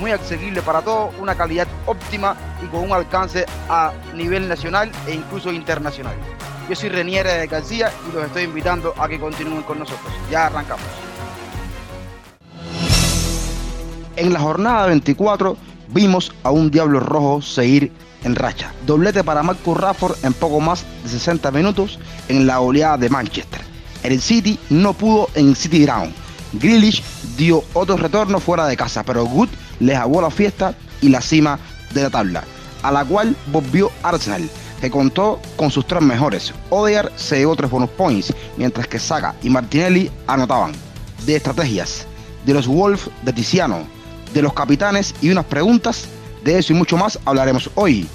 muy accesibles para todos, una calidad óptima y con un alcance a nivel nacional e incluso internacional. Yo soy Renier García y los estoy invitando a que continúen con nosotros. Ya arrancamos. En la jornada 24 vimos a un Diablo Rojo seguir en racha. Doblete para Marcus Rafford en poco más de 60 minutos en la oleada de Manchester. El City no pudo en City Ground. Grealish dio otro retorno fuera de casa, pero Good les aguó la fiesta y la cima de la tabla, a la cual volvió Arsenal que contó con sus tres mejores. Odear se llevó tres bonus points, mientras que Saga y Martinelli anotaban. De estrategias, de los Wolves de Tiziano, de los capitanes y unas preguntas, de eso y mucho más hablaremos hoy.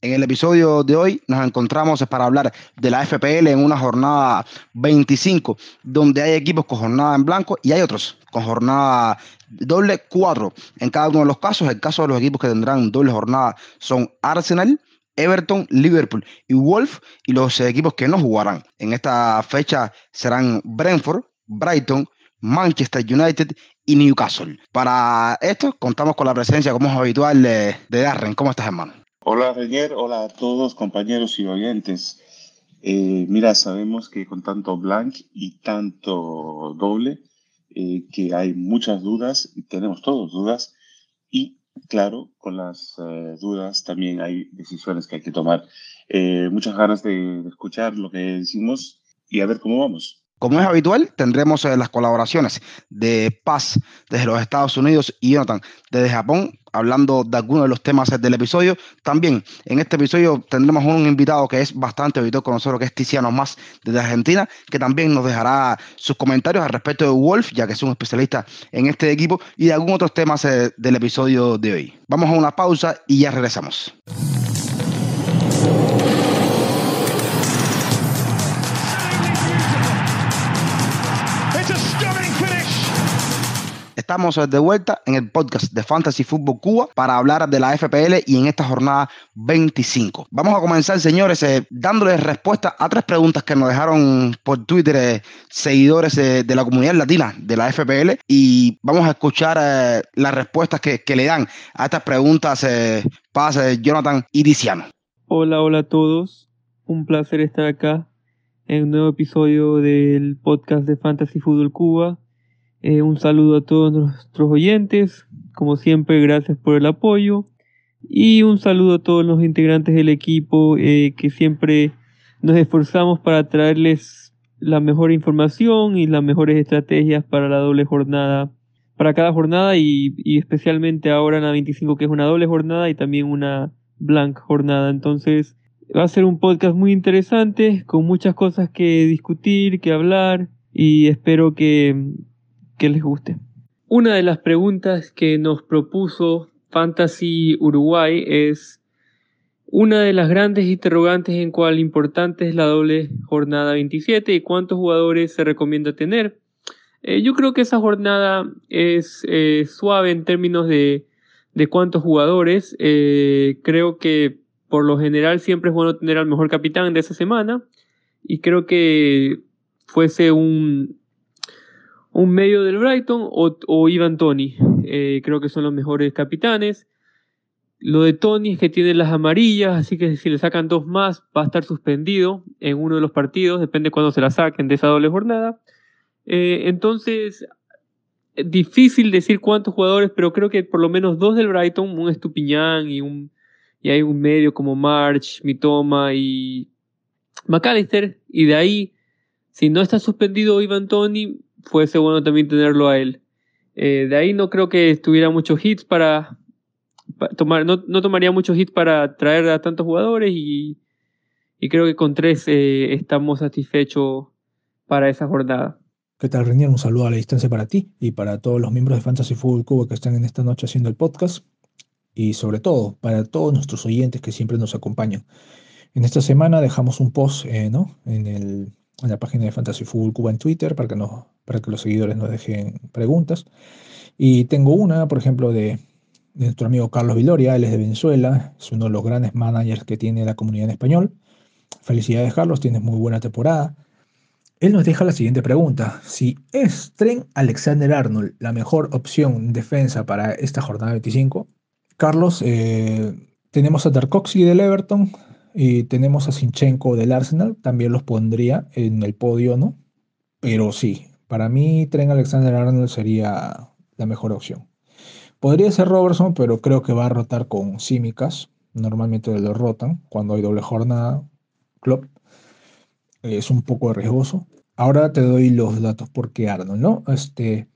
En el episodio de hoy nos encontramos para hablar de la FPL en una jornada 25, donde hay equipos con jornada en blanco y hay otros con jornada doble 4 en cada uno de los casos. El caso de los equipos que tendrán doble jornada son Arsenal, Everton, Liverpool y Wolf y los equipos que no jugarán. En esta fecha serán Brentford, Brighton, Manchester United y Newcastle. Para esto contamos con la presencia, como es habitual, de, Darren. ¿Cómo estás, hermano? Hola, Reñer. Hola a todos, compañeros y oyentes. Eh, mira, sabemos que con tanto blank y tanto doble, eh, que hay muchas dudas, y tenemos todos dudas, y claro, con las eh, dudas también hay decisiones que hay que tomar. Muchas ganas de, de, escuchar lo que decimos y a ver cómo vamos. Como es habitual, tendremos las colaboraciones de Paz desde los Estados Unidos y Jonathan desde Japón hablando de algunos de los temas del episodio. También en este episodio tendremos un invitado que es bastante habitual con nosotros, que es Tiziano Más desde Argentina, que también nos dejará sus comentarios al respecto de Wolf, ya que es un especialista en este equipo, y de algunos otros temas eh, del episodio de hoy. Vamos a una pausa y ya regresamos. Estamos de vuelta en el podcast de Fantasy Football Cuba para hablar de la FPL y en esta jornada 25. Vamos a comenzar, señores, eh, dándoles respuesta a tres preguntas que nos dejaron por Twitter eh, seguidores eh, de la comunidad latina de la FPL y vamos a escuchar las respuestas que, le dan a estas preguntas Paz, Jonathan y Diciano. Hola, hola a todos. Un placer estar acá en un nuevo episodio del podcast de Fantasy Football Cuba. Eh, un saludo a todos nuestros oyentes. Como siempre, gracias por el apoyo. Y un saludo a todos los integrantes del equipo eh, que siempre nos esforzamos para traerles la mejor información y las mejores estrategias para la doble jornada, para cada jornada y, y especialmente ahora en la 25 que es una doble jornada y también una blank jornada. Entonces va a ser un podcast muy interesante con muchas cosas que discutir, que hablar y espero que, que les guste. Una de las preguntas que nos propuso Fantasy Uruguay es una de las grandes interrogantes en cuál importante es la doble jornada 27 y cuántos jugadores se recomienda tener. Eh, yo creo que esa jornada es eh, suave en términos de, de cuántos jugadores. Eh, creo que por lo general siempre es bueno tener al mejor capitán de esa semana y creo que fuese un, un medio del Brighton o, Ivan Tony. Eh, creo que son los mejores capitanes. Lo de Tony es que tiene las amarillas, así que si le sacan dos más va a estar suspendido en uno de los partidos, depende cuándo se la saquen de esa doble jornada. Eh, entonces, difícil decir cuántos jugadores, pero creo que por lo menos dos del Brighton, un Estupiñán y, un, y hay un medio como March, Mitoma y McAllister. Y de ahí, si no está suspendido Ivan Tony, fuese bueno también tenerlo a él. Eh, de ahí no creo que tuviera muchos hits para, tomar, no, tomaría muchos hits para traer a tantos jugadores y, creo que con tres eh, estamos satisfechos para esa jornada. ¿Qué tal, Renier? Un saludo a la distancia para ti y para todos los miembros de Fantasy Football Cuba que están en esta noche haciendo el podcast. y sobre todo para todos nuestros oyentes que siempre nos acompañan. En esta semana dejamos un post eh, ¿no? en, el, en, la página de Fantasy Football Cuba en Twitter para que, los seguidores nos dejen preguntas. Y tengo una, por ejemplo, de, de nuestro amigo Carlos Viloria, él es de Venezuela, es uno de los grandes managers que tiene la comunidad en español. Felicidades, Carlos, tienes muy buena temporada. Él nos deja la siguiente pregunta. Si es Tren Alexander Arnold la mejor opción en defensa para esta jornada 25, Carlos, eh, tenemos a Tarkovsky del Everton y tenemos a Sinchenko del Arsenal, también los pondría en el podio, ¿no? Pero sí, para mí Tren Alexander Arnold sería la mejor opción. Podría ser Robertson, pero creo que va a rotar con Simicas. Normalmente lo rotan cuando hay doble jornada. Club es un poco riesgoso. Ahora te doy los datos porque Arnold, ¿no? Este,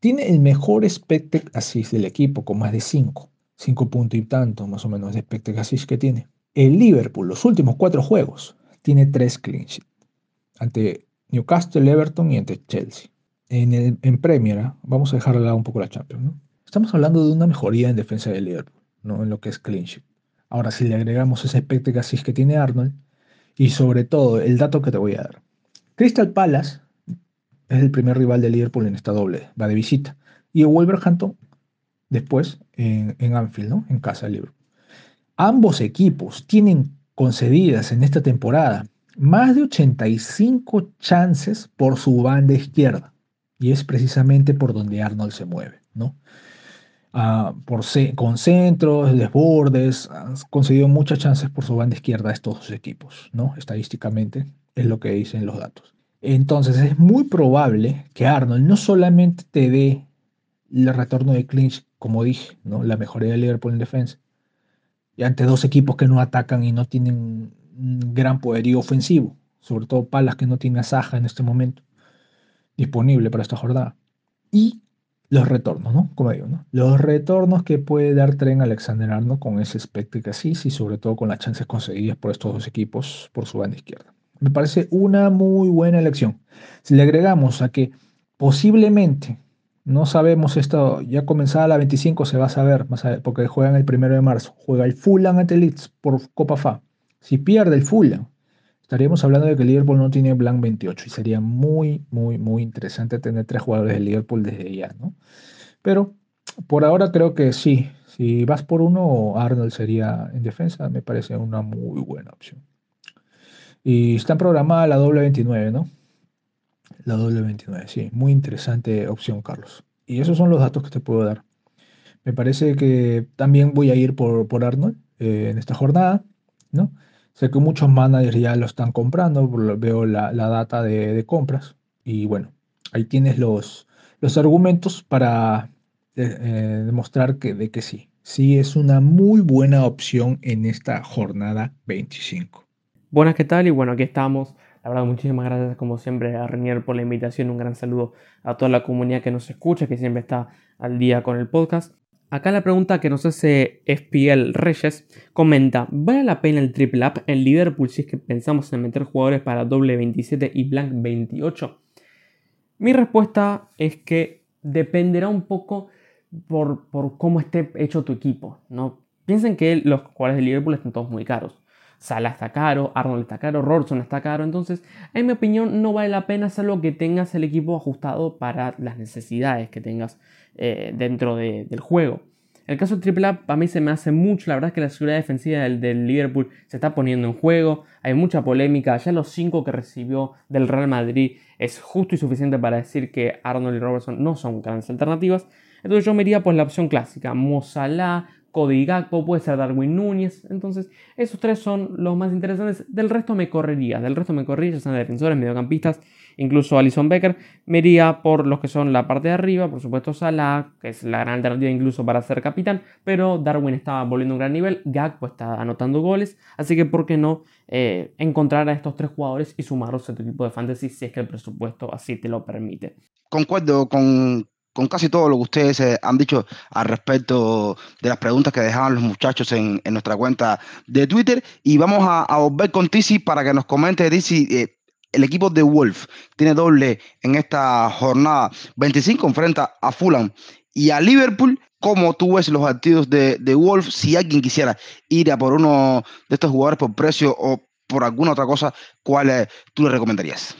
tiene el mejor expected assist del equipo con más de 5. 5 puntos y tanto más o menos de expected que tiene. El Liverpool, los últimos cuatro juegos, tiene 3 clean. Ante Newcastle, Everton y ante Chelsea. En, en Premier, ¿ah? vamos a dejar de lado un poco la Champions, ¿no? Estamos hablando de una mejoría en defensa del Liverpool, ¿no? En lo que es clean sheet. Ahora, si le agregamos ese assist que tiene Arnold, y sobre todo, el dato que te voy a dar. Crystal Palace es el primer rival de Liverpool en esta doble, va de visita. Y Wolverhampton después en, en Anfield, ¿no? En casa de Liverpool. Ambos equipos tienen concedidas en esta temporada más de 85 chances por su banda izquierda. Y es precisamente por donde Arnold se mueve, ¿no? por con centros, desbordes, han conseguido muchas chances por su banda izquierda estos dos equipos, ¿no? Estadísticamente es lo que dicen los datos. Entonces es muy probable que Arnold no solamente te dé el retorno de clinch, como dije, ¿no? la mejoría de Liverpool en defensa, y ante dos equipos que no atacan y no tienen gran poderío ofensivo, sobre todo Palas que no tiene a Saja en este momento disponible para esta jornada. Y los retornos, ¿no? Como digo, ¿no? Los retornos que puede dar Tren Alexander Arnold con ese espectro que sí, y sobre todo con las chances conseguidas por estos dos equipos por su banda izquierda. Me parece una muy buena elección. Si le agregamos a que posiblemente, no sabemos esto, ya comenzada la 25 se va a saber, más porque juegan el primero de marzo, juega el Fulham ante Leeds por Copa FA. Si pierde el Fulham, estaríamos hablando de que Liverpool no tiene Blanc 28 y sería muy, muy, muy interesante tener tres jugadores del Liverpool desde ya, ¿no? Pero por ahora creo que sí, si vas por uno, Arnold sería en defensa, me parece una muy buena opción. Y está programada la doble 29, ¿no? La doble 29, sí, muy interesante opción, Carlos. Y esos son los datos que te puedo dar. Me parece que también voy a ir por, por Arnold eh, en esta jornada, ¿no? Sé que muchos managers ya lo están comprando, veo la, data de, compras y bueno, ahí tienes los, los argumentos para eh, eh, demostrar que, de que sí, sí es una muy buena opción en esta jornada 25. Buenas, ¿qué tal? Y bueno, aquí estamos. La verdad, muchísimas gracias como siempre a Renier por la invitación. Un gran saludo a toda la comunidad que nos escucha, que siempre está al día con el podcast. Acá la pregunta que nos hace FPL Reyes comenta, ¿vale la pena el triple up en Liverpool si es que pensamos en meter jugadores para doble 27 y blank 28? Mi respuesta es que dependerá un poco por, cómo esté hecho tu equipo. ¿no? Piensen que los jugadores de Liverpool están todos muy caros. Sala está caro, Arnold está caro, Robertson está caro. Entonces, en mi opinión, no vale la pena salvo que tengas el equipo ajustado para las necesidades que tengas eh, dentro del juego. El caso del Triple A mí se me hace mucho, la verdad es que la seguridad defensiva del, Liverpool se está poniendo en juego, hay mucha polémica, ya los 5 que recibió del Real Madrid es justo y suficiente para decir que Arnold y Robertson no son grandes alternativas, entonces yo me iría la opción clásica, Mozalá, Cody Gakpo, puede ser Darwin Núñez. Entonces, esos tres son los más interesantes. Del resto me correría. Del resto me correría, ya sean defensores, mediocampistas, incluso Alison Becker. Me iría por los que son la parte de arriba, por supuesto Salah, que es la gran alternativa incluso para ser capitán. Pero Darwin está volviendo a un gran nivel. Gakpo está anotando goles. Así que, ¿por qué no eh, encontrar a estos tres jugadores y sumarlos a tu equipo de fantasy si es que el presupuesto así te lo permite? Concuerdo con, con casi todo lo que ustedes eh, han dicho al respecto de las preguntas que dejaban los muchachos en, nuestra cuenta de Twitter. Y vamos a, volver con Tizi para que nos comente, Tizi, eh, el equipo de Wolf tiene doble en esta jornada. 25 enfrenta a Fulham y a Liverpool. cómo tú ves los activos de, Wolf si alguien quisiera ir a por uno de estos jugadores por precio o por alguna otra cosa, ¿cuál tú le recomendarías?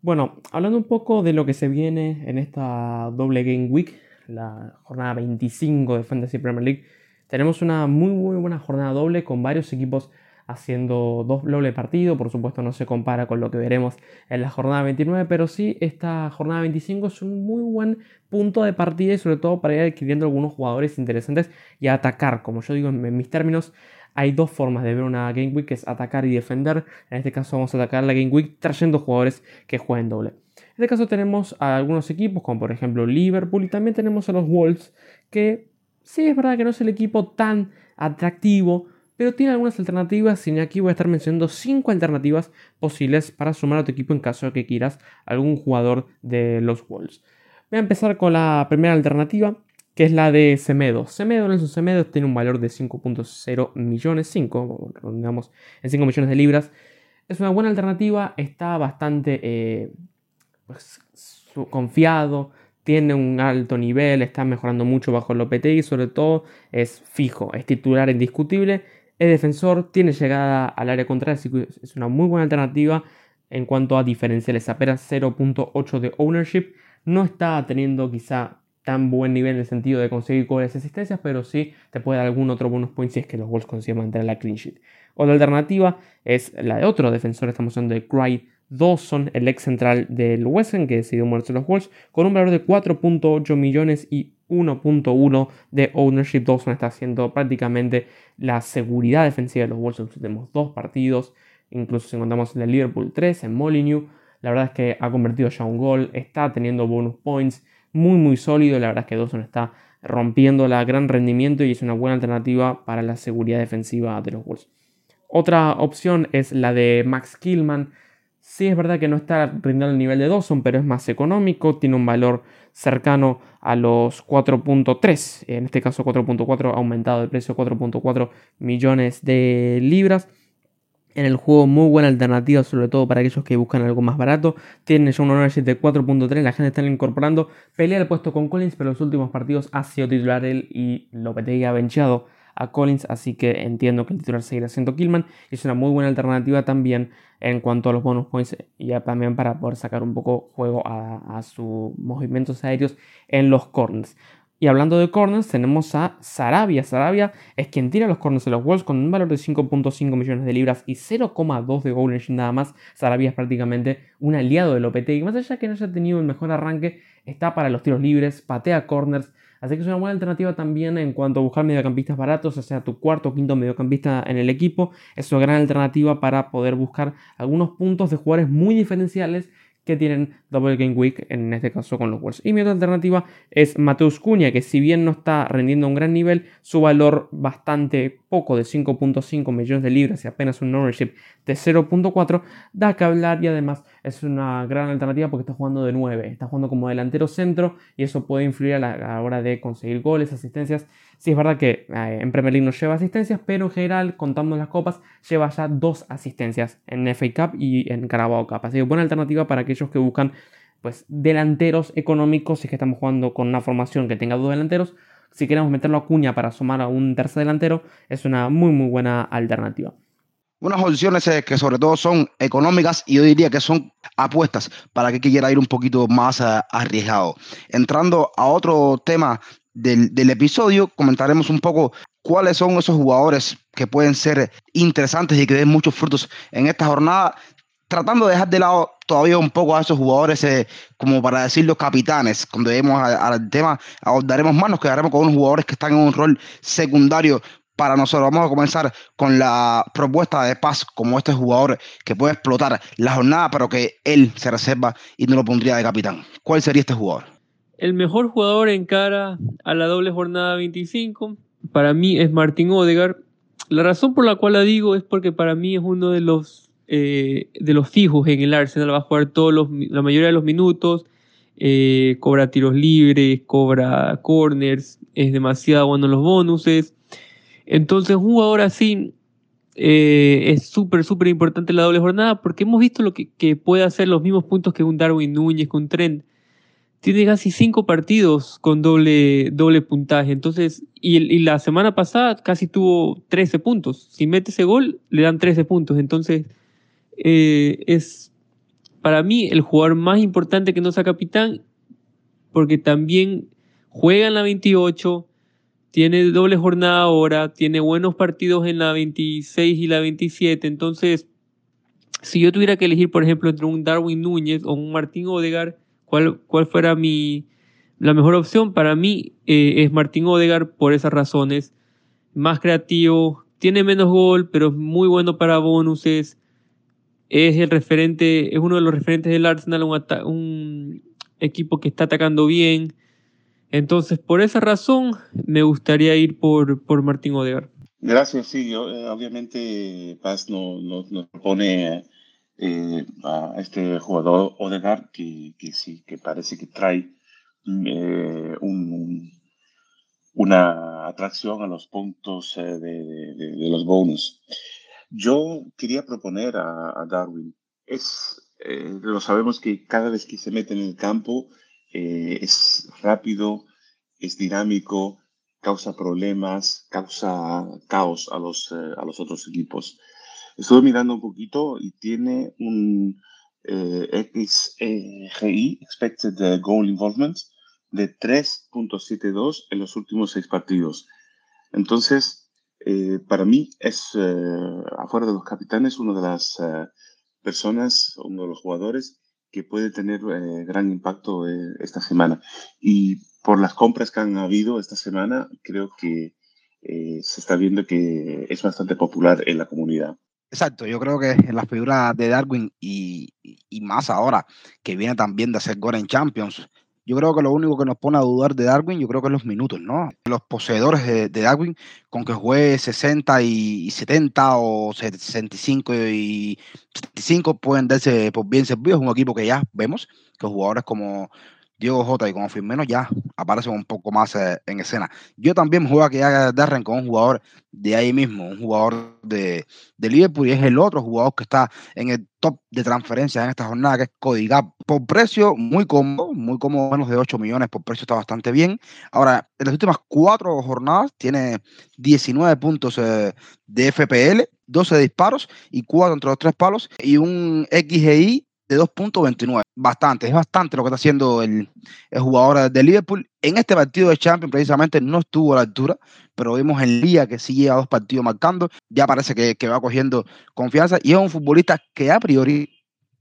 Bueno, hablando un poco de lo que se viene en esta doble Game Week, la jornada 25 de Fantasy Premier League, tenemos una muy muy buena jornada doble con varios equipos haciendo dos doble partido. Por supuesto no se compara con lo que veremos en la jornada 29, pero sí esta jornada 25 es un muy buen punto de partida y sobre todo para ir adquiriendo algunos jugadores interesantes y atacar. Como yo digo en mis términos, hay dos formas de ver una Game Week, que es atacar y defender. En este caso vamos a atacar la Game Week trayendo jugadores que jueguen doble. En este caso tenemos a algunos equipos, como por ejemplo Liverpool, y también tenemos a los Wolves, que sí es verdad que no es el equipo tan atractivo, pero tiene algunas alternativas y aquí voy a estar mencionando 5 alternativas posibles para sumar a tu equipo en caso de que quieras algún jugador de los Wolves. Voy a empezar con la primera alternativa, que es la de Semedo. Semedo, Nelson Semedo, tiene un valor de 5.0 millones, 5, digamos, en 5 millones de libras. Es una buena alternativa, está bastante eh, pues, confiado, tiene un alto nivel, está mejorando mucho bajo y sobre todo es fijo, es titular indiscutible es defensor, tiene llegada al área contraria, así que es una muy buena alternativa en cuanto a diferenciales. Apenas 0.8 de ownership. No está teniendo quizá tan buen nivel en el sentido de conseguir goles y asistencias, pero sí te puede dar algún otro bonus point si es que los Wolves consiguen mantener la clean sheet. Otra alternativa es la de otro defensor, estamos hablando de Cry Dawson, el ex central del West que decidió muerto los Wolves, con un valor de 4.8 millones y 1.1 de ownership. Dawson está haciendo prácticamente la seguridad defensiva de los Wolves en los últimos dos partidos. Incluso si encontramos en el Liverpool 3, en Molyneux. La verdad es que ha convertido ya un gol, está teniendo bonus points muy muy sólido. La verdad es que Dawson está rompiendo la gran rendimiento y es una buena alternativa para la seguridad defensiva de los Wolves. Otra opción es la de Max Killman Sí, es verdad que no está rindiendo el nivel de Dawson, pero es más económico, tiene un valor cercano a los 4.3, en este caso 4.4, aumentado de precio 4.4 millones de libras. En el juego muy buena alternativa, sobre todo para aquellos que buscan algo más barato. Tiene ya un de 4.3, la gente está incorporando. Pelea el puesto con Collins, pero los últimos partidos ha sido titular él y Lopetegui ha benchado a Collins, así que entiendo que el titular seguirá siendo Killman. Es una muy buena alternativa también en cuanto a los bonus points y también para poder sacar un poco juego a, sus movimientos aéreos en los corners. Y hablando de corners, tenemos a Sarabia. Sarabia es quien tira los corners de los Wolves con un valor de 5.5 millones de libras y 0,2 de goal nada más. Sarabia es prácticamente un aliado del OPT y más allá que no haya tenido el mejor arranque, está para los tiros libres, patea corners, Así que es una buena alternativa también en cuanto a buscar mediocampistas baratos, o sea, tu cuarto o quinto mediocampista en el equipo. Es una gran alternativa para poder buscar algunos puntos de jugadores muy diferenciales que tienen Double Game Week, en este caso con los Wolves. Y mi otra alternativa es Mateus Cuña, que si bien no está rendiendo un gran nivel, su valor bastante poco de 5.5 millones de libras y apenas un ownership de 0.4 da que hablar y además es una gran alternativa porque está jugando de 9, está jugando como delantero centro y eso puede influir a la, hora de conseguir goles, asistencias. Sí es verdad que eh, en Premier League no lleva asistencias, pero en general, contando las copas, lleva ya dos asistencias en FA Cup y en Carabao Cup. Así que buena alternativa para aquellos que buscan pues delanteros económicos, si es que estamos jugando con una formación que tenga dos delanteros, si queremos meterlo a cuña para sumar a un tercer delantero, es una muy muy buena alternativa. Unas opciones eh, que sobre todo son económicas y yo diría que son apuestas para que quiera ir un poquito más eh, arriesgado. Entrando a otro tema del, del, episodio, comentaremos un poco cuáles son esos jugadores que pueden ser interesantes y que den muchos frutos en esta jornada tratando de dejar de lado todavía un poco a esos jugadores, eh, como para decir los capitanes, cuando lleguemos al tema, abordaremos más, nos quedaremos con unos jugadores que están en un rol secundario para nosotros. Vamos a comenzar con la propuesta de Paz como este jugador que puede explotar la jornada, pero que él se reserva y no lo pondría de capitán. ¿Cuál sería este jugador? El mejor jugador en cara a la doble jornada 25 para mí es Martín Odegar. La razón por la cual la digo es porque para mí es uno de los eh, de los fijos en el Arsenal, va a jugar todos los, la mayoría de los minutos, eh, cobra tiros libres, cobra corners, es demasiado bueno en los bonuses. Entonces, un jugador así eh, es súper, súper importante la doble jornada porque hemos visto lo que, puede hacer los mismos puntos que un Darwin Núñez, con un Trent. tiene casi cinco partidos con doble, doble puntaje. Entonces, y, la semana pasada casi tuvo 13 puntos. Si mete ese gol, le dan 13 puntos. Entonces, eh, es para mí el jugador más importante que no sea capitán, porque también juega en la 28, tiene doble jornada ahora, tiene buenos partidos en la 26 y la 27. Entonces, si yo tuviera que elegir, por ejemplo, entre un Darwin Núñez o un Martín Odegar, ¿cuál, cuál fuera mi, la mejor opción? Para mí eh, es Martín Odegar por esas razones. Más creativo, tiene menos gol, pero es muy bueno para bonuses. Es el referente, es uno de los referentes del Arsenal, un, un equipo que está atacando bien. Entonces, por esa razón, me gustaría ir por, por Martín Odegar. Gracias, sí, yo, eh, obviamente Paz nos no, no propone eh, a este jugador Odegaard que, que, sí, que parece que trae eh, un, una atracción a los puntos de, de, los bonus. Yo quería proponer a, Darwin, es, lo sabemos que cada vez que se mete en el campo es rápido, es dinámico, causa problemas, causa caos a los, eh, a los otros equipos. Estuve mirando un poquito y tiene un eh, XGI, Expected Goal Involvement, de 3.72 en los últimos seis partidos. Entonces, eh, para mí es, afuera de los capitanes, una de las personas, uno de los jugadores que puede tener gran impacto esta semana. Y por las compras que han habido esta semana, creo que eh, se está viendo que es bastante popular en la comunidad. Exacto, yo creo que en las figuras de Darwin y, y, más ahora, que viene también de hacer gol en Champions, yo creo que lo único que nos pone a dudar de Darwin, yo creo que es los minutos, ¿no? Los poseedores de, Darwin, con que juegue 60 y 70 o 65 y 75, pueden darse por bien servidos. Es un equipo que ya vemos que jugadores como Diego Jota y como ya aparecen un poco más eh, en escena. Yo también juego a Darren con un jugador de ahí mismo, un jugador de, de, Liverpool y es el otro jugador que está en el top de transferencias en esta jornada, que es Cody. Por precio, muy cómodo, muy cómodo, menos de 8 millones por precio está bastante bien. Ahora, en las últimas cuatro jornadas tiene 19 puntos eh, de FPL, 12 disparos y 4 entre los tres palos y un XGI de 2.29. Bastante, es bastante lo que está haciendo el, jugador de Liverpool. En este partido de Champions precisamente no estuvo a la altura, pero vimos en Liga que sí lleva dos partidos marcando. Ya parece que, que va cogiendo confianza y es un futbolista que a priori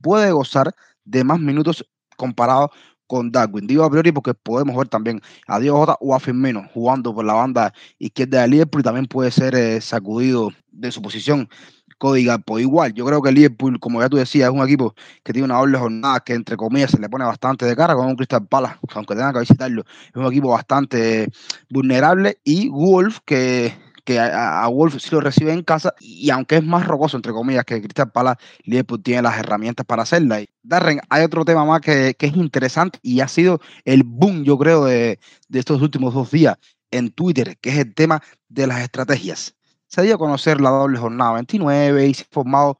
puede gozar de más minutos comparado con Darwin. Digo a priori porque podemos ver también a Diego Jota o a Firmino jugando por la banda izquierda de Liverpool y también puede ser eh, sacudido de su posición Código pues igual, yo creo que el Liverpool, como ya tú decías, es un equipo que tiene una doble jornada que entre comillas se le pone bastante de cara con un Crystal Palace, aunque tenga que visitarlo, es un equipo bastante vulnerable y Wolf que que a, Wolf sí lo recibe en casa y aunque es más rocoso, entre comillas, que Crystal Palace, Liverpool tiene las herramientas para hacerla. Darren, hay otro tema más que, que, es interesante y ha sido el boom, yo creo, de, de estos últimos dos días en Twitter, que es el tema de las estrategias se dio a conocer la doble jornada 29 y se ha formado,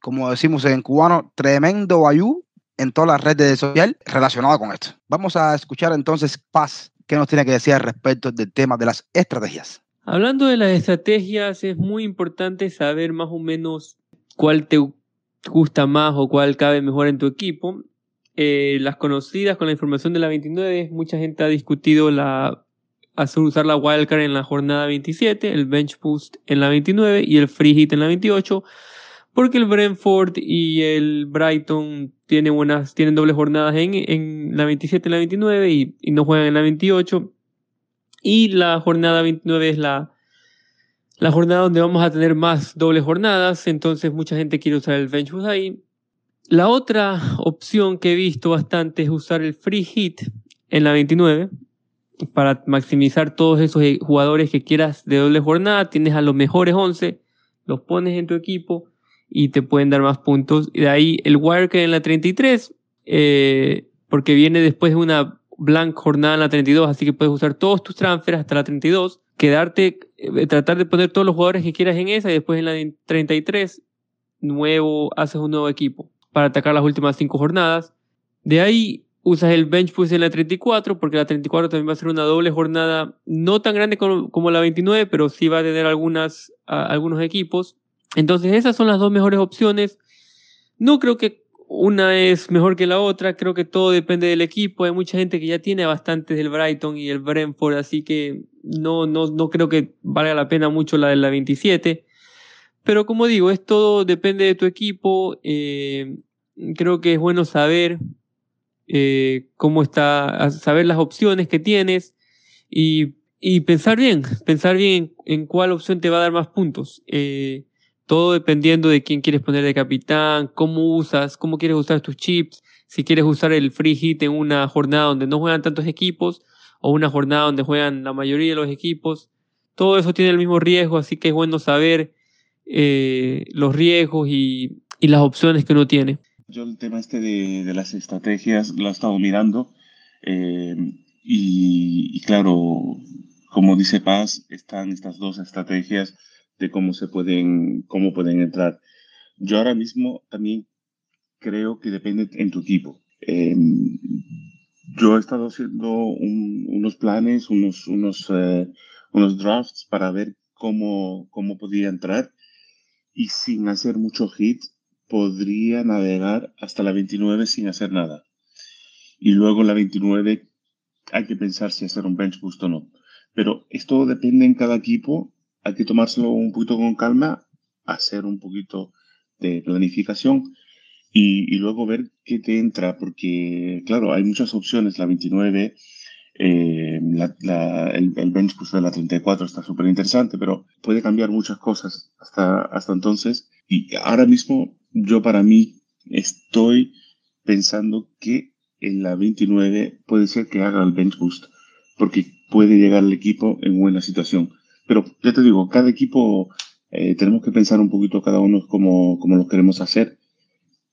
como decimos en cubano, tremendo bayú en todas las redes sociales relacionadas con esto. Vamos a escuchar entonces Paz, ¿qué nos tiene que decir al respecto del tema de las estrategias? Hablando de las estrategias, es muy importante saber más o menos cuál te gusta más o cuál cabe mejor en tu equipo. Eh, las conocidas con la información de la 29, mucha gente ha discutido la hacer usar la wildcard en la jornada 27, el bench boost en la 29 y el free hit en la 28, porque el Brentford y el Brighton tienen buenas, tienen dobles jornadas en, en la 27 y la 29 y, y, no juegan en la 28. Y la jornada 29 es la, la jornada donde vamos a tener más dobles jornadas, entonces mucha gente quiere usar el bench boost ahí. La otra opción que he visto bastante es usar el free hit en la 29 para maximizar todos esos eh, jugadores que quieras de doble jornada. Tienes a los mejores 11, los pones en tu equipo y te pueden dar más puntos. De ahí el Wildcard en la 33, eh, porque viene después de una blank jornada en la 32, así que puedes usar todos tus transfers hasta la 32, quedarte, eh, tratar de poner todos los jugadores que quieras en esa y después en la 33, nuevo, haces un nuevo equipo para atacar las últimas cinco jornadas. De ahí usas el bench boost en la 34, porque la 34 también va a ser una doble jornada, no tan grande como, la 29, pero sí va a tener algunas, algunos equipos. Entonces esas son las dos mejores opciones. No creo que una es mejor que la otra, creo que todo depende del equipo. Hay mucha gente que ya tiene bastantes del Brighton y el Brentford, así que no, no, no creo que valga la pena mucho la de la 27. Pero como digo, es todo depende de tu equipo. Eh, creo que es bueno saber eh, cómo está, saber las opciones que tienes y, y pensar bien, pensar bien en, cuál opción te va a dar más puntos. Eh, todo dependiendo de quién quieres poner de capitán, cómo usas, cómo quieres usar tus chips, si quieres usar el free hit en una jornada donde no juegan tantos equipos o una jornada donde juegan la mayoría de los equipos. Todo eso tiene el mismo riesgo, así que es bueno saber eh, los riesgos y, y las opciones que uno tiene. Yo el tema este de, las estrategias lo he estado mirando eh, y, claro, como dice Paz, están estas dos estrategias de cómo se pueden, cómo pueden entrar. Yo ahora mismo también creo que depende en tu equipo. Eh, yo he estado haciendo unos planes, unos, unos, eh, unos drafts para ver cómo, cómo podía entrar y sin hacer mucho hit podría navegar hasta la 29 sin hacer nada. Y luego la 29 hay que pensar si hacer un bench boost o no. Pero esto depende en cada equipo. Hay que tomárselo un poquito con calma, hacer un poquito de planificación y, luego ver qué te entra, porque, claro, hay muchas opciones. La 29, eh, el, el, bench boost de la 34 está súper interesante, pero puede cambiar muchas cosas hasta, hasta entonces. Y ahora mismo yo para mí estoy pensando que en la 29 puede ser que haga el bench boost, porque puede llegar el equipo en buena situación. Pero ya te digo, cada equipo eh, tenemos que pensar un poquito cada uno como, como lo queremos hacer.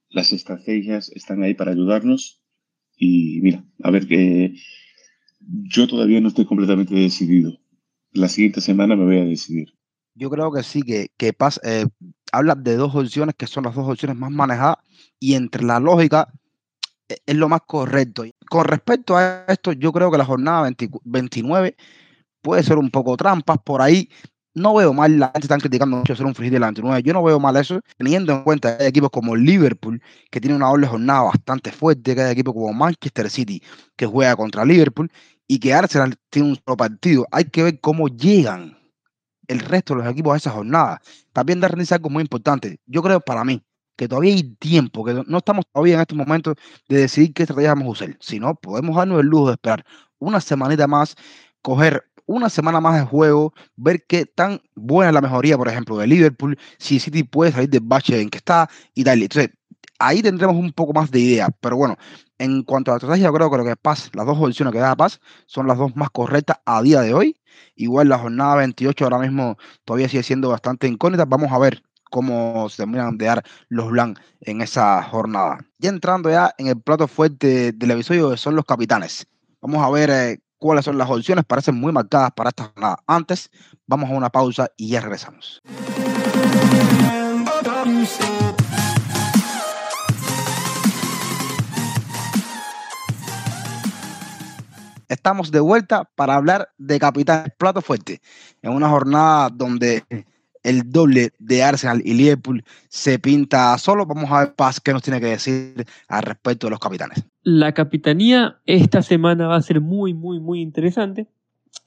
Las estrategias están ahí para ayudarnos. Y mira, a ver que yo todavía no estoy completamente decidido. La siguiente semana me voy a decidir. Yo creo que sí, que, que eh, habla de dos opciones que son las dos opciones más manejadas y entre la lógica e, es lo más correcto. Con respecto a esto, yo creo que la jornada 29 puede ser un poco trampas por ahí. No veo mal, la gente está criticando mucho hacer un free de la 29. Yo no veo mal eso, teniendo en cuenta que hay equipos como Liverpool, que tiene una doble jornada bastante fuerte, que hay equipos como Manchester City, que juega contra Liverpool, y que Arsenal tiene un solo partido. Hay que ver cómo llegan el resto de los equipos a esa jornada. También dar algo muy importante. Yo creo para mí que todavía hay tiempo, que no estamos todavía en este momento de decidir qué estrategia vamos a usar. Si no, podemos darnos el lujo de esperar una semanita más, coger una semana más de juego, ver qué tan buena es la mejoría, por ejemplo, de Liverpool, si City puede salir del bache en que está y tal. Entonces, ahí tendremos un poco más de idea. Pero bueno, en cuanto a la estrategia, yo creo que que Paz, las dos opciones que da Paz son las dos más correctas a día de hoy. Igual la jornada 28 ahora mismo todavía sigue siendo bastante incógnita. Vamos a ver cómo se terminan de dar los Blancs en esa jornada. Ya entrando ya en el plato fuerte del episodio, son los capitanes. Vamos a ver eh, cuáles son las opciones. Parecen muy marcadas para esta jornada. Antes, vamos a una pausa y ya regresamos. Estamos de vuelta para hablar de Capitán Plato Fuerte, en una jornada donde el doble de Arsenal y Liverpool se pinta solo. Vamos a ver Paz qué nos tiene que decir al respecto de los capitanes. La capitanía esta semana va a ser muy, muy, muy interesante.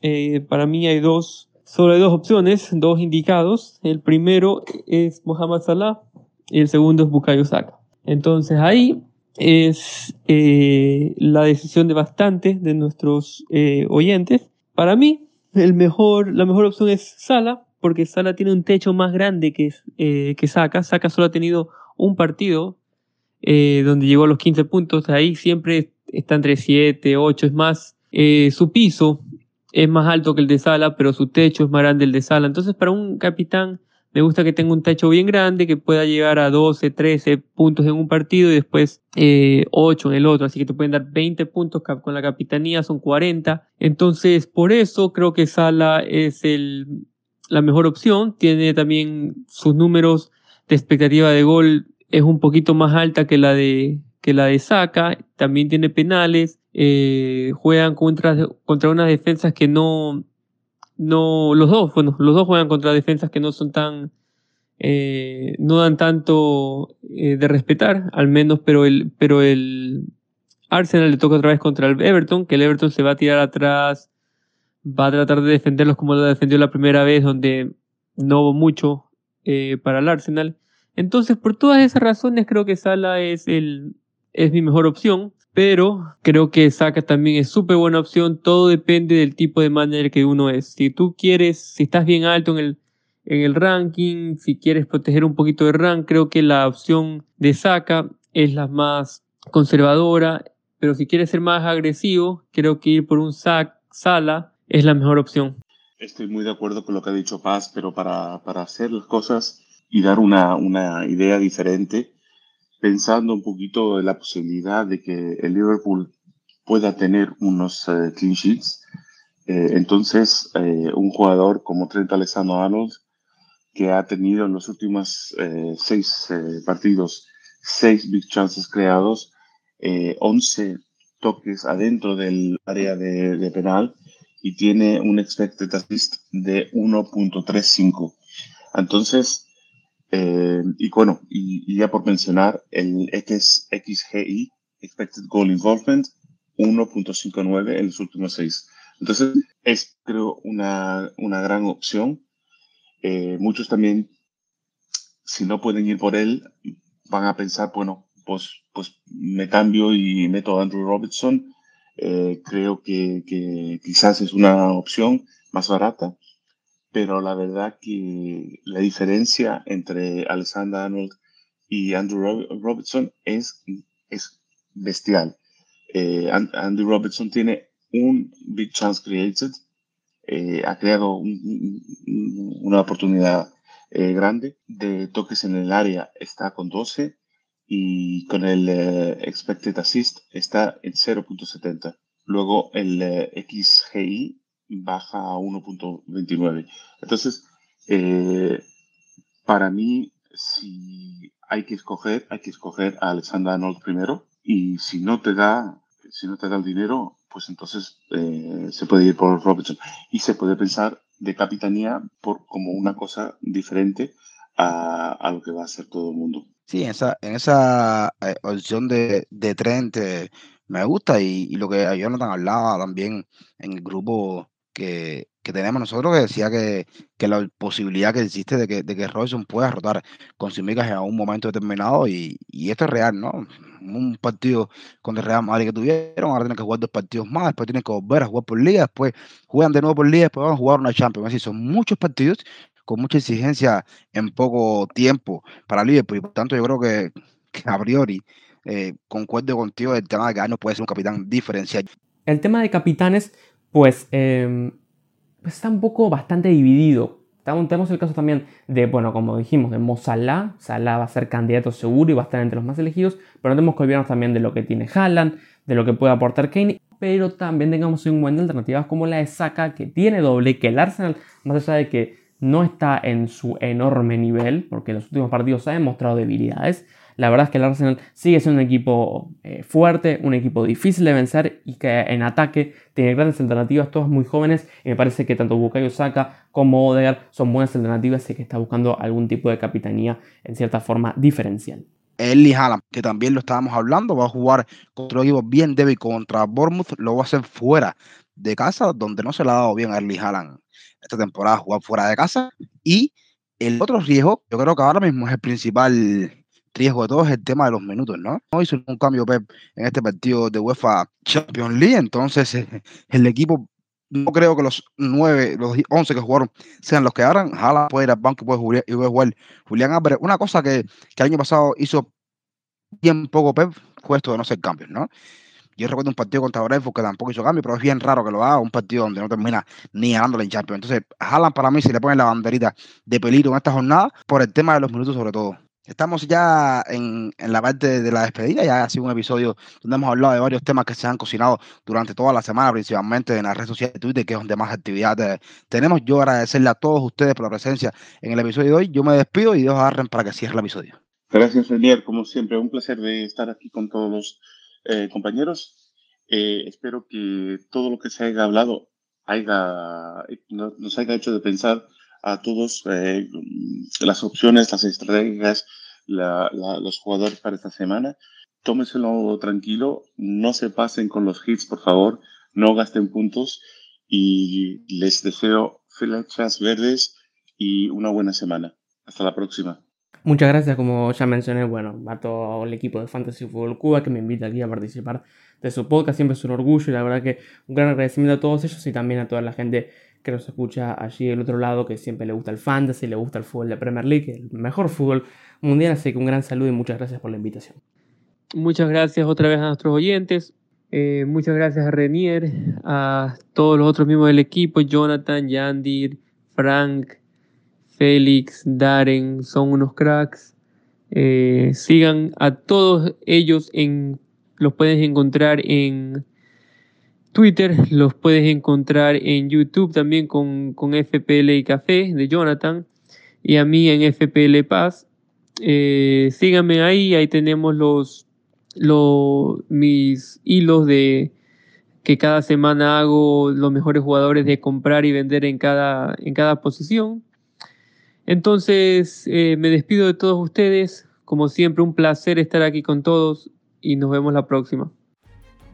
Eh, para mí hay dos, solo dos opciones, dos indicados. El primero es Mohamed Salah y el segundo es Bukayo Saka. Entonces ahí es eh, la decisión de bastantes de nuestros eh, oyentes. Para mí, el mejor, la mejor opción es Sala, porque Sala tiene un techo más grande que, eh, que Saka. Saka solo ha tenido un partido donde llegó a los 15 puntos. Ahí siempre está entre 7, 8. Es más, su piso es más alto que el de Sala, pero su techo es más grande el de Sala. Entonces, para un capitán me gusta que tenga un techo bien grande, que pueda llegar a 12, 13 puntos en un partido y después eh, 8 en el otro. Así que te pueden dar 20 puntos con la capitanía, son 40. Entonces, por eso creo que Sala es el, la mejor opción. Tiene también sus números de expectativa de gol es un poquito más alta que la de que la de Saka, también tiene penales, eh, juegan contra, contra unas defensas que no, no, los dos, bueno, los dos juegan contra defensas que no son tan, eh, no dan tanto eh, de respetar, al menos, pero el, pero el Arsenal le toca otra vez contra el Everton, que el Everton se va a tirar atrás, va a tratar de defenderlos como lo defendió la primera vez, donde no hubo mucho eh, para el Arsenal. Entonces, por todas esas razones, creo que Sala es, el, es mi mejor opción. Pero creo que Saka también es súper buena opción. Todo depende del tipo de manager que uno es. Si tú quieres, si estás bien alto en el, en el ranking, si quieres proteger un poquito de rank, creo que la opción de Saka es la más conservadora. Pero si quieres ser más agresivo, creo que ir por un Sack Sala es la mejor opción. Estoy muy de acuerdo con lo que ha dicho Paz, pero para, para hacer las cosas y dar una, una idea diferente, pensando un poquito en la posibilidad de que el Liverpool pueda tener unos eh, clean sheets. Eh, entonces, eh, un jugador como Trent Alexander-Arnold, que ha tenido en los últimos seis partidos seis big chances creados, 11 toques adentro del área de, de penal y tiene un expected assist de 1.35. Entonces, eh, y bueno, y, ya por mencionar, el X, XGI, Expected Goal Involvement, 1.59 en los últimos seis. Entonces, es creo una, una gran opción. Eh, muchos también, si no pueden ir por él, van a pensar, bueno, pues, pues me cambio y meto a Andrew Robertson. Eh, creo que, que quizás es una opción más barata pero la verdad que la diferencia entre Alexander Arnold y Andrew Robertson es, es bestial. Eh, Andrew Robertson tiene un Big Chance Created, eh, ha creado una oportunidad eh, grande de toques en el área, está con 12 y con el Expected Assist está en 0.70. Luego el XGI baja a 1.29. Entonces, eh, para mí, si hay que escoger, hay que escoger a Alexander Arnold primero y si no te da, si no te da el dinero, pues entonces eh, se puede ir por Robertson y se puede pensar de capitanía por como una cosa diferente a, a, lo que va a hacer todo el mundo. Sí, esa, en esa eh, opción de, de Trent me gusta y, y, lo que Jonathan hablaba también en el grupo que, que tenemos nosotros, que decía que, que, la posibilidad que existe de que, de que Robinson pueda rotar con Simicas en un momento determinado, y, y, esto es real, ¿no? Un partido con el Real Madrid que tuvieron, ahora tienen que jugar dos partidos más, después tienen que volver a jugar por liga, después juegan de nuevo por liga, después van a jugar una Champions. Decir, son muchos partidos con mucha exigencia en poco tiempo para Liverpool, y por tanto yo creo que, que a priori eh, concuerdo contigo el tema de que no puede ser un capitán diferencial. El tema de capitanes pues, eh, está un poco bastante dividido. Tenemos el caso también de, bueno, como dijimos, de Mo Salah. Salah va a ser candidato seguro y va a estar entre los más elegidos. Pero no tenemos que olvidarnos también de lo que tiene Haaland, de lo que puede aportar Kane. Pero también tengamos en cuenta alternativas como la de Saka, que tiene doble, que el Arsenal, más allá de que no está en su enorme nivel, porque en los últimos partidos ha demostrado debilidades, la verdad es que el Arsenal sigue siendo un equipo eh, fuerte, un equipo difícil de vencer y que en ataque tiene grandes alternativas, todos muy jóvenes. Y me parece que tanto Bukayo Saka como Odegaard son buenas alternativas y que está buscando algún tipo de capitanía en cierta forma diferencial. Eli Haaland, que también lo estábamos hablando, va a jugar contra un equipo bien débil contra Bournemouth, lo va a hacer fuera de casa, donde no se le ha dado bien a Erling Haaland esta temporada jugar fuera de casa. Y el otro riesgo, yo creo que ahora mismo es el principal riesgo de todo es el tema de los minutos, ¿no? Hizo un cambio Pep en este partido de UEFA Champions League, entonces eh, el equipo no creo que los nueve, los once que jugaron sean los que harán. Jala puede ir al banco puede jugar, y puede jugar Julián Álvarez. Una cosa que, que, el año pasado hizo bien poco Pep fue esto de no hacer cambios, ¿no? Yo recuerdo un partido contra Brentford que tampoco hizo cambio, pero es bien raro que lo haga, un partido donde no termina ni ganándole en Champions. Entonces, Haaland para mí se le pone la banderita de peligro en esta jornada por el tema de los minutos sobre todo. Estamos ya en, en, la parte de la despedida, ya ha sido un episodio donde hemos hablado de varios temas que se han cocinado durante toda la semana, principalmente en la red social de Twitter, que es donde más actividad tenemos. Yo agradecerle a todos ustedes por la presencia en el episodio de hoy. Yo me despido y Dios agarren para que cierre el episodio. Gracias, Renier. Como siempre, un placer de estar aquí con todos los eh, compañeros. Eh, espero que todo lo que se haya hablado haya, nos haya hecho de pensar a todos eh, las opciones, las estrategias, los jugadores para esta semana. Tómenselo tranquilo, no se pasen con los hits, por favor, no gasten puntos y les deseo flechas verdes y una buena semana. Hasta la próxima. Muchas gracias, como ya mencioné, bueno, a todo el equipo de Fantasy Football Cuba que me invita aquí a participar de su podcast. Siempre es un orgullo y la verdad que un gran agradecimiento a todos ellos y también a toda la gente que nos escucha allí del otro lado, que siempre le gusta el fantasy, le gusta el fútbol de Premier League, el mejor fútbol mundial. Así que un gran saludo y muchas gracias por la invitación. Muchas gracias otra vez a nuestros oyentes. Eh, muchas gracias a Renier, a todos los otros miembros del equipo, Jonathan, Yandir, Frank, Félix, Darren, son unos cracks. Eh, sigan a todos ellos en los puedes encontrar en Twitter, los puedes encontrar en YouTube también con, con FPL y Café de Jonathan y a mí en FPL Paz. Eh, síganme ahí, ahí tenemos los, los mis hilos de que cada semana hago los mejores jugadores de comprar y vender en cada, en cada posición. Entonces, eh, me despido de todos ustedes. Como siempre, un placer estar aquí con todos y nos vemos la próxima.